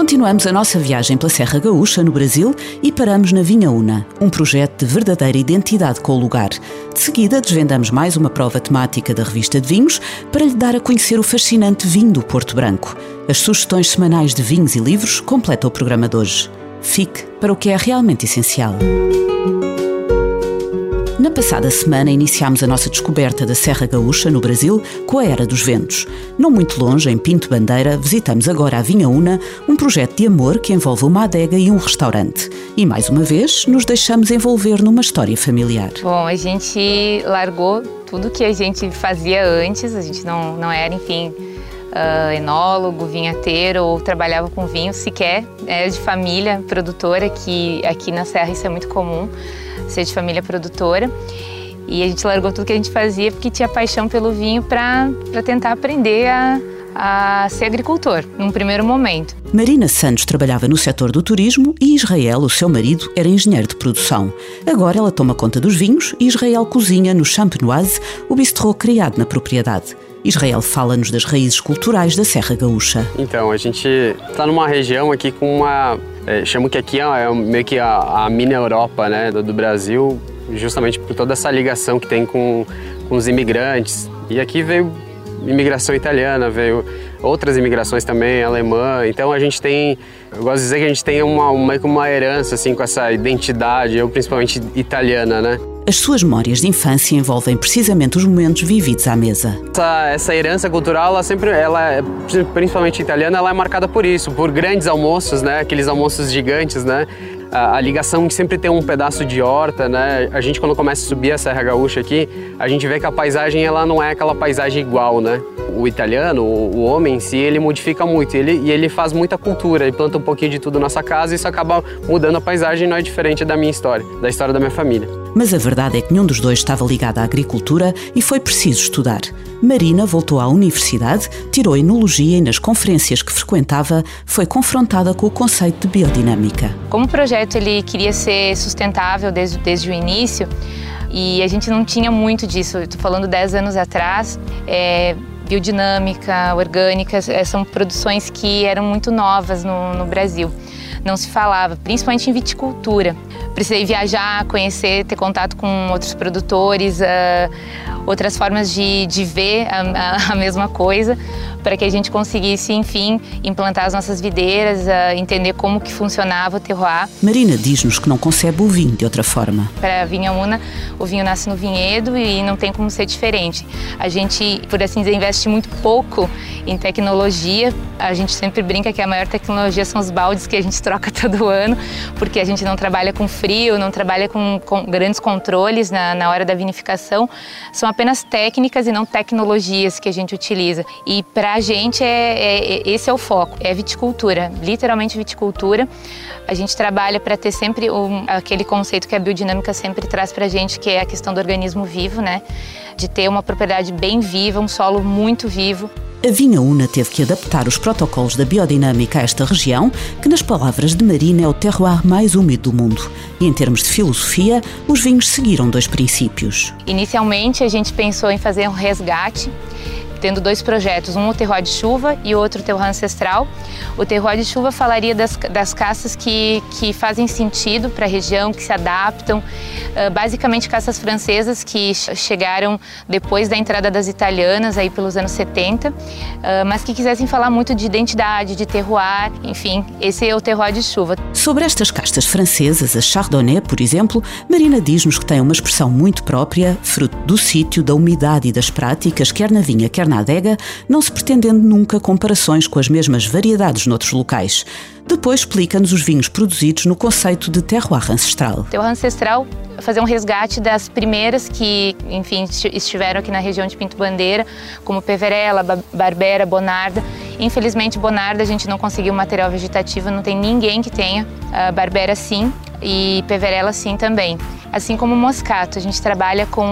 Continuamos a nossa viagem pela Serra Gaúcha, no Brasil, e paramos na Vinha Una, um projeto de verdadeira identidade com o lugar. De seguida, desvendamos mais uma prova temática da revista de vinhos para lhe dar a conhecer o fascinante vinho do Porto Branco. As sugestões semanais de vinhos e livros completam o programa de hoje. Fique para o que é realmente essencial. Passada semana iniciámos a nossa descoberta da Serra Gaúcha, no Brasil, com a Era dos Ventos. Não muito longe, em Pinto Bandeira, visitamos agora a Vinha Una, um projeto de amor que envolve uma adega e um restaurante. E mais uma vez, nos deixamos envolver numa história familiar. Bom, a gente largou tudo que a gente fazia antes, a gente não, não era, enfim, uh, enólogo, vinhateiro ou trabalhava com vinho sequer, é de família produtora, que aqui na Serra isso é muito comum ser de família produtora. E a gente largou tudo que a gente fazia porque tinha paixão pelo vinho para tentar aprender a, a ser agricultor, num primeiro momento. Marina Santos trabalhava no setor do turismo e Israel, o seu marido, era engenheiro de produção. Agora ela toma conta dos vinhos e Israel cozinha no Champenoise, o bistrô criado na propriedade. Israel fala-nos das raízes culturais da Serra Gaúcha. Então, a gente está numa região aqui com uma. É, chamo que aqui é meio que a, a mini Europa né, do, do, Brasil, justamente por toda essa ligação que tem com, com os imigrantes. E aqui veio imigração italiana, veio outras imigrações também, alemã. Então a gente tem, eu gosto de dizer que a gente tem uma, uma, uma herança assim com essa identidade, eu principalmente italiana, né? As suas memórias de infância envolvem precisamente os momentos vividos à mesa. Essa, essa herança cultural, ela sempre, ela, é, principalmente italiana, ela é marcada por isso, por grandes almoços, né? Aqueles almoços gigantes, né? A, a, ligação de sempre ter um pedaço de horta, né? A gente quando começa a subir a Serra Gaúcha aqui, a gente vê que a paisagem ela não é aquela paisagem igual, né? O italiano, o, o homem em si, ele modifica muito ele, e ele faz muita cultura, ele planta um pouquinho de tudo na nossa casa e isso acaba mudando a paisagem, não é diferente da minha história, da história da minha família. Mas a verdade é que nenhum dos dois estava ligado à agricultura e foi preciso estudar. Marina voltou à universidade, tirou enologia e nas conferências que frequentava foi confrontada com o conceito de biodinâmica. Como o projeto ele queria ser sustentável desde, desde o início e a gente não tinha muito disso, estou falando 10 anos atrás, é, biodinâmica, orgânica, é, são produções que eram muito novas no, no Brasil. Não se falava, principalmente em viticultura precisei viajar, conhecer, ter contato com outros produtores, uh, outras formas de, de ver a, a, mesma coisa, para que a gente conseguisse, enfim, implantar as nossas videiras, uh, entender como que funcionava o terroir. Marina diz-nos que não concebe o vinho de outra forma. Para a Vinha Una, o vinho nasce no vinhedo e não tem como ser diferente. A gente, por assim dizer, investe muito pouco em tecnologia. A gente sempre brinca que a maior tecnologia são os baldes que a gente troca todo ano, porque a gente não trabalha com frio, não trabalha com, com grandes controles na, na hora da vinificação. São apenas técnicas e não tecnologias que a gente utiliza. E para a gente, é, é, é, esse é o foco, é viticultura, literalmente viticultura. A gente trabalha para ter sempre um, aquele conceito que a biodinâmica sempre traz para a gente, que é a questão do organismo vivo, né? De ter uma propriedade bem viva, um solo muito vivo. A Vinha Una teve que adaptar os protocolos da biodinâmica a esta região, que, nas palavras de Marina, é o terroir mais úmido do mundo. E em termos de filosofia, os vinhos seguiram dois princípios. Inicialmente, a gente pensou em fazer um resgate tendo dois projetos, um o terroir de chuva e outro o terroir ancestral. O terroir de chuva falaria das, das caças que, que fazem sentido para a região, que se adaptam, uh, basicamente caças francesas que chegaram depois da entrada das italianas, aí pelos anos 70, uh, mas que quisessem falar muito de identidade, de terroir, enfim, esse é o terroir de chuva. Sobre estas castas francesas, a Chardonnay, por exemplo, Marina diz-nos que tem uma expressão muito própria, fruto do sítio, da umidade e das práticas, quer na vinha, quer na adega, não se pretendendo nunca comparações com as mesmas variedades noutros locais. Depois explica-nos os vinhos produzidos no conceito de terroir ancestral. Terroir ancestral fazer um resgate das primeiras que, enfim, estiveram aqui na região de Pinto Bandeira, como Peverella, Barbera, Bonarda. Infelizmente, Bonarda a gente não conseguiu material vegetativo, não tem ninguém que tenha. Uh, Barbera sim e Peverella sim também. Assim como o moscato. A gente trabalha com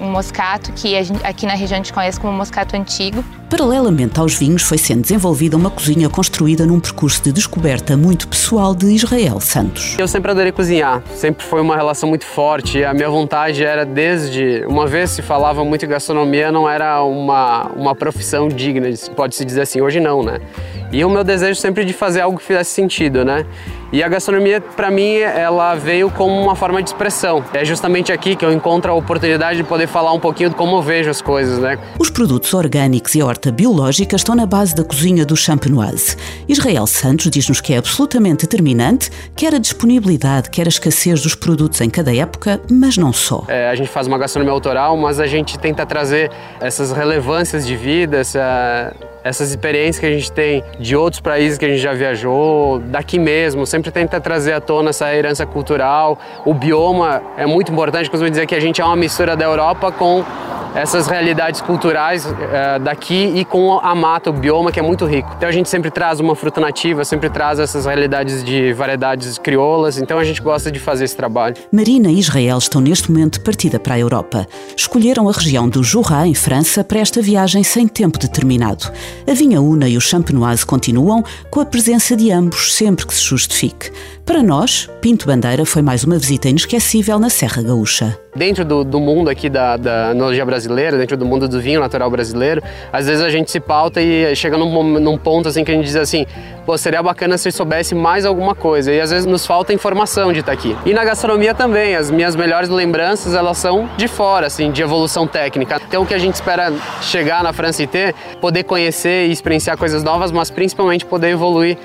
um moscato que aqui na região a gente conhece como moscato antigo. Paralelamente aos vinhos, foi sendo desenvolvida uma cozinha construída num percurso de descoberta muito pessoal de Israel Santos. Eu sempre adorei cozinhar, sempre foi uma relação muito forte. A minha vontade era desde. Uma vez se falava muito em gastronomia, não era uma, uma profissão digna, pode-se dizer assim. Hoje não, né? E o meu desejo sempre de fazer algo que fizesse sentido, né? E a gastronomia, para mim, ela veio como uma forma de expressão. É justamente aqui que eu encontro a oportunidade de poder falar um pouquinho de como eu vejo as coisas, né? Os produtos orgânicos e a horta biológica estão na base da cozinha do Champenoise. Israel Santos diz-nos que é absolutamente determinante quer a disponibilidade, quer a escassez dos produtos em cada época, mas não só. É, a gente faz uma gastronomia autoral, mas a gente tenta trazer essas relevâncias de vida, essa essas experiências que a gente tem de outros países que a gente já viajou, daqui mesmo, sempre tenta trazer à tona essa herança cultural. O bioma é muito importante, costumo dizer que a gente é uma mistura da Europa com essas realidades culturais uh, daqui e com a mata, o bioma que é muito rico. Então a gente sempre traz uma fruta nativa, sempre traz essas realidades de variedades crioulas, então a gente gosta de fazer esse trabalho. Marina e Israel estão neste momento partida para a Europa. Escolheram a região do Jura, em França, para esta viagem sem tempo determinado. A Vinha Una e o Champenoise continuam com a presença de ambos sempre que se justifique. Para nós, Pinto Bandeira foi mais uma visita inesquecível na Serra Gaúcha. Dentro do, do mundo aqui da, da brasileira, dentro do mundo do vinho natural brasileiro, às vezes a gente se pauta e chega num, num ponto assim que a gente diz assim, pô, seria bacana se soubesse mais alguma coisa. E às vezes nos falta informação de estar aqui. E na gastronomia também, as minhas melhores lembranças, elas são de fora, assim, de evolução técnica. Então o que a gente espera chegar na França e ter, poder conhecer e experienciar coisas novas, mas principalmente poder evoluir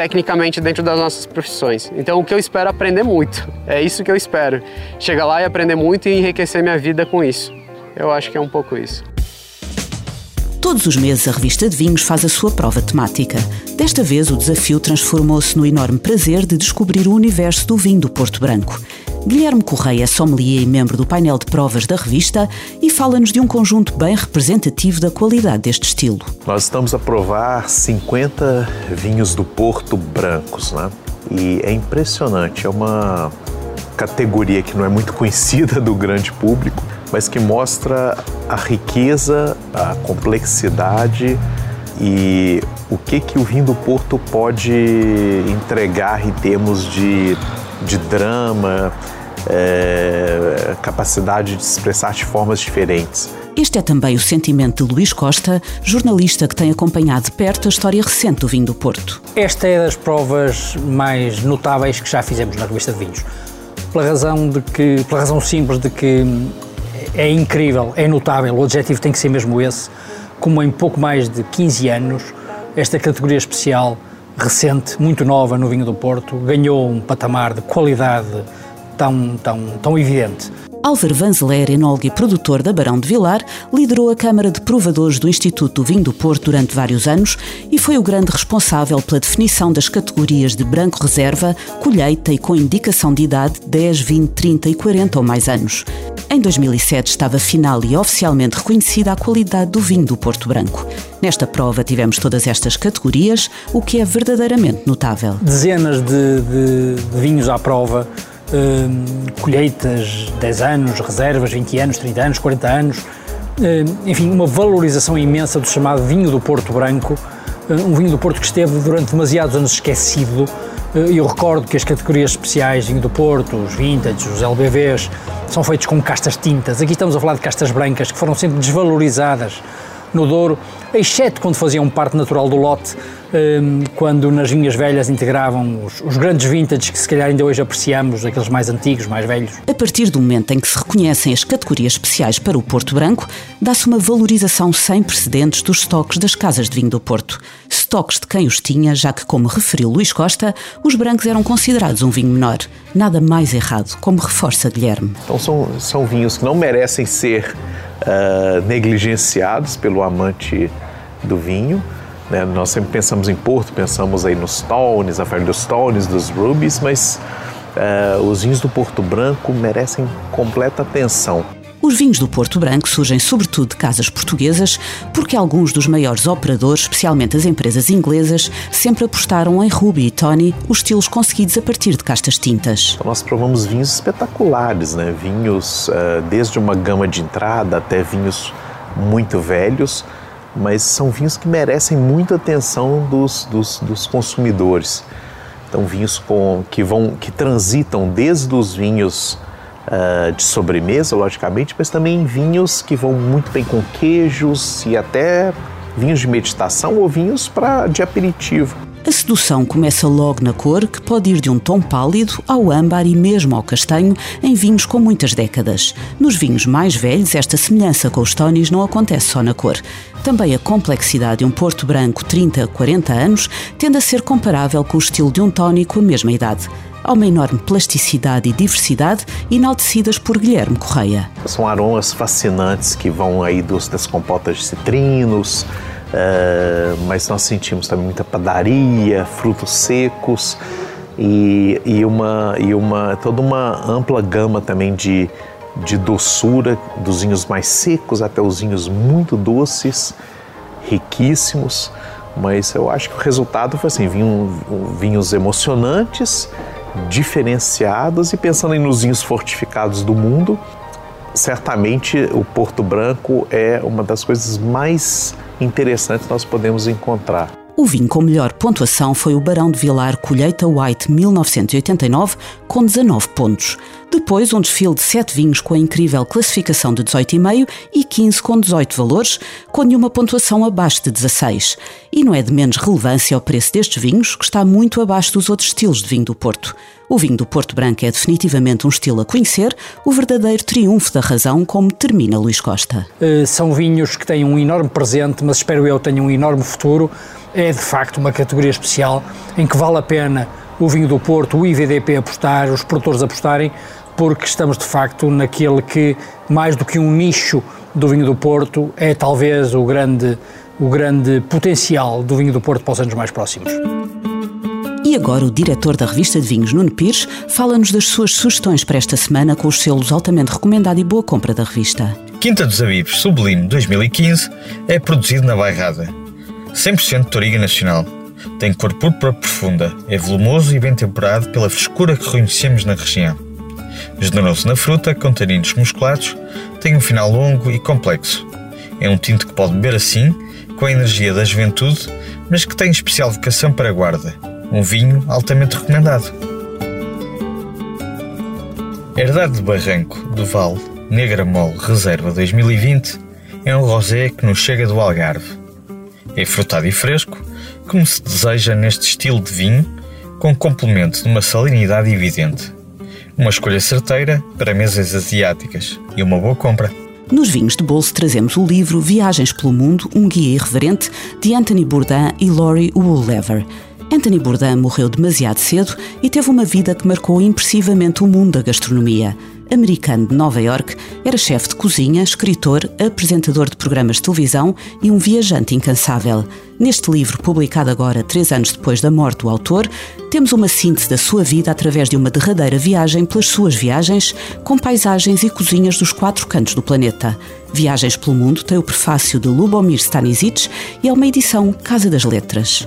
tecnicamente dentro das nossas profissões. Então o que eu espero é aprender muito. É isso que eu espero. Chegar lá e aprender muito e enriquecer minha vida com isso. Eu acho que é um pouco isso. Todos os meses a revista de vinhos faz a sua prova temática. Desta vez o desafio transformou-se no enorme prazer de descobrir o universo do vinho do Porto Branco. Guilherme Correia sommelier e membro do painel de provas da revista e fala-nos de um conjunto bem representativo da qualidade deste estilo. Nós estamos a provar 50 vinhos do Porto brancos, né? E é impressionante, é uma categoria que não é muito conhecida do grande público, mas que mostra a riqueza, a complexidade e o que que o vinho do Porto pode entregar em termos de de drama, é, capacidade de se expressar de formas diferentes. Este é também o sentimento de Luís Costa, jornalista que tem acompanhado de perto a história recente do vinho do Porto. Esta é das provas mais notáveis que já fizemos na revista de vinhos. Pela razão, de que, pela razão simples de que é incrível, é notável, o objetivo tem que ser mesmo esse, como em pouco mais de 15 anos, esta categoria especial recente, muito nova no vinho do Porto, ganhou um patamar de qualidade tão, tão, tão evidente. Álvaro Vanzeler, enólogo e produtor da Barão de Vilar, liderou a Câmara de Provadores do Instituto do Vinho do Porto durante vários anos e foi o grande responsável pela definição das categorias de branco reserva, colheita e com indicação de idade 10, 20, 30 e 40 ou mais anos. Em 2007 estava final e oficialmente reconhecida a qualidade do vinho do Porto Branco. Nesta prova tivemos todas estas categorias, o que é verdadeiramente notável. Dezenas de, de, de vinhos à prova, hum, colheitas 10 anos, reservas 20 anos, 30 anos, 40 anos, hum, enfim, uma valorização imensa do chamado vinho do Porto Branco, hum, um vinho do Porto que esteve durante demasiados anos esquecido. Eu recordo que as categorias especiais vinho do Porto, os vintage, os LBVs, são feitos com castas tintas. Aqui estamos a falar de castas brancas que foram sempre desvalorizadas no Douro, exceto quando faziam parte natural do lote, quando nas vinhas velhas integravam os, os, grandes vintages que se calhar ainda hoje apreciamos, aqueles mais antigos, mais velhos. A partir do momento em que se reconhecem as categorias especiais para o Porto Branco, dá-se uma valorização sem precedentes dos estoques das casas de vinho do Porto. Estoques de quem os tinha, já que, como referiu Luís Costa, os brancos eram considerados um vinho menor. Nada mais errado, como reforça Guilherme. Então são, são vinhos que não merecem ser uh, negligenciados pelo amante do vinho. Né? Nós sempre pensamos em Porto, pensamos aí nos Stones, a feira dos Stones, dos Rubies, mas uh, os vinhos do Porto Branco merecem completa atenção. Os vinhos do Porto Branco surgem sobretudo de casas portuguesas, porque alguns dos maiores operadores, especialmente as empresas inglesas, sempre apostaram em Ruby e Tony, os estilos conseguidos a partir de castas tintas. Então nós provamos vinhos espetaculares, né? vinhos uh, desde uma gama de entrada até vinhos muito velhos, mas são vinhos que merecem muita atenção dos, dos, dos consumidores. Então vinhos com, que vão que transitam desde os vinhos uh, de sobremesa, logicamente, mas também vinhos que vão muito bem com queijos e até vinhos de meditação ou vinhos para de aperitivo. A sedução começa logo na cor, que pode ir de um tom pálido ao âmbar e mesmo ao castanho, em vinhos com muitas décadas. Nos vinhos mais velhos, esta semelhança com os tónis não acontece só na cor. Também a complexidade de um Porto Branco 30 a 40 anos tende a ser comparável com o estilo de um tónico a mesma idade. Há uma enorme plasticidade e diversidade enaltecidas por Guilherme Correia. São aromas fascinantes que vão aí dos, das compotas de citrinos, uh, mas nós sentimos também muita padaria, frutos secos e, e, uma, e uma, toda uma ampla gama também de, de doçura, dos vinhos mais secos até os vinhos muito doces, riquíssimos. Mas eu acho que o resultado foi assim: vinho, vinhos emocionantes, diferenciados e pensando em nos vinhos fortificados do mundo, certamente o Porto Branco é uma das coisas mais interessantes nós podemos encontrar. O vinho com melhor pontuação foi o Barão de Vilar Colheita White 1989, com 19 pontos. Depois, um desfile de 7 vinhos com a incrível classificação de 18,5 e 15 com 18 valores, com nenhuma pontuação abaixo de 16. E não é de menos relevância o preço destes vinhos, que está muito abaixo dos outros estilos de vinho do Porto. O vinho do Porto Branco é definitivamente um estilo a conhecer, o verdadeiro triunfo da razão, como termina Luís Costa. Uh, são vinhos que têm um enorme presente, mas espero eu tenham um enorme futuro é de facto uma categoria especial em que vale a pena o vinho do Porto, o IVDP apostar, os produtores apostarem, porque estamos de facto naquele que, mais do que um nicho do vinho do Porto, é talvez o grande, o grande potencial do vinho do Porto para os anos mais próximos. E agora o diretor da revista de vinhos, Nuno Pires, fala-nos das suas sugestões para esta semana com os selos altamente recomendado e boa compra da revista. Quinta dos Avivos Sublime 2015 é produzido na Bairrada 100% Toriga Nacional. Tem cor púrpura profunda, é volumoso e bem temperado pela frescura que reconhecemos na região. Generoso na fruta, com taninos musculados, tem um final longo e complexo. É um tinto que pode beber assim, com a energia da juventude, mas que tem especial vocação para a guarda. Um vinho altamente recomendado. Herdade de Barranco, do Val, Negra Mole Reserva 2020, é um rosé que nos chega do Algarve é frutado e fresco, como se deseja neste estilo de vinho, com complemento de uma salinidade evidente. Uma escolha certeira para mesas asiáticas e uma boa compra. Nos vinhos de bolso trazemos o livro Viagens pelo Mundo, um guia irreverente, de Anthony Bourdain e Laurie Woollever. Anthony Bourdain morreu demasiado cedo e teve uma vida que marcou impressivamente o mundo da gastronomia americano de Nova York, era chefe de cozinha, escritor, apresentador de programas de televisão e um viajante incansável. Neste livro, publicado agora, três anos depois da morte do autor, temos uma síntese da sua vida através de uma derradeira viagem pelas suas viagens, com paisagens e cozinhas dos quatro cantos do planeta. Viagens pelo Mundo tem o prefácio de Lubomir Stanisic e é uma edição Casa das Letras.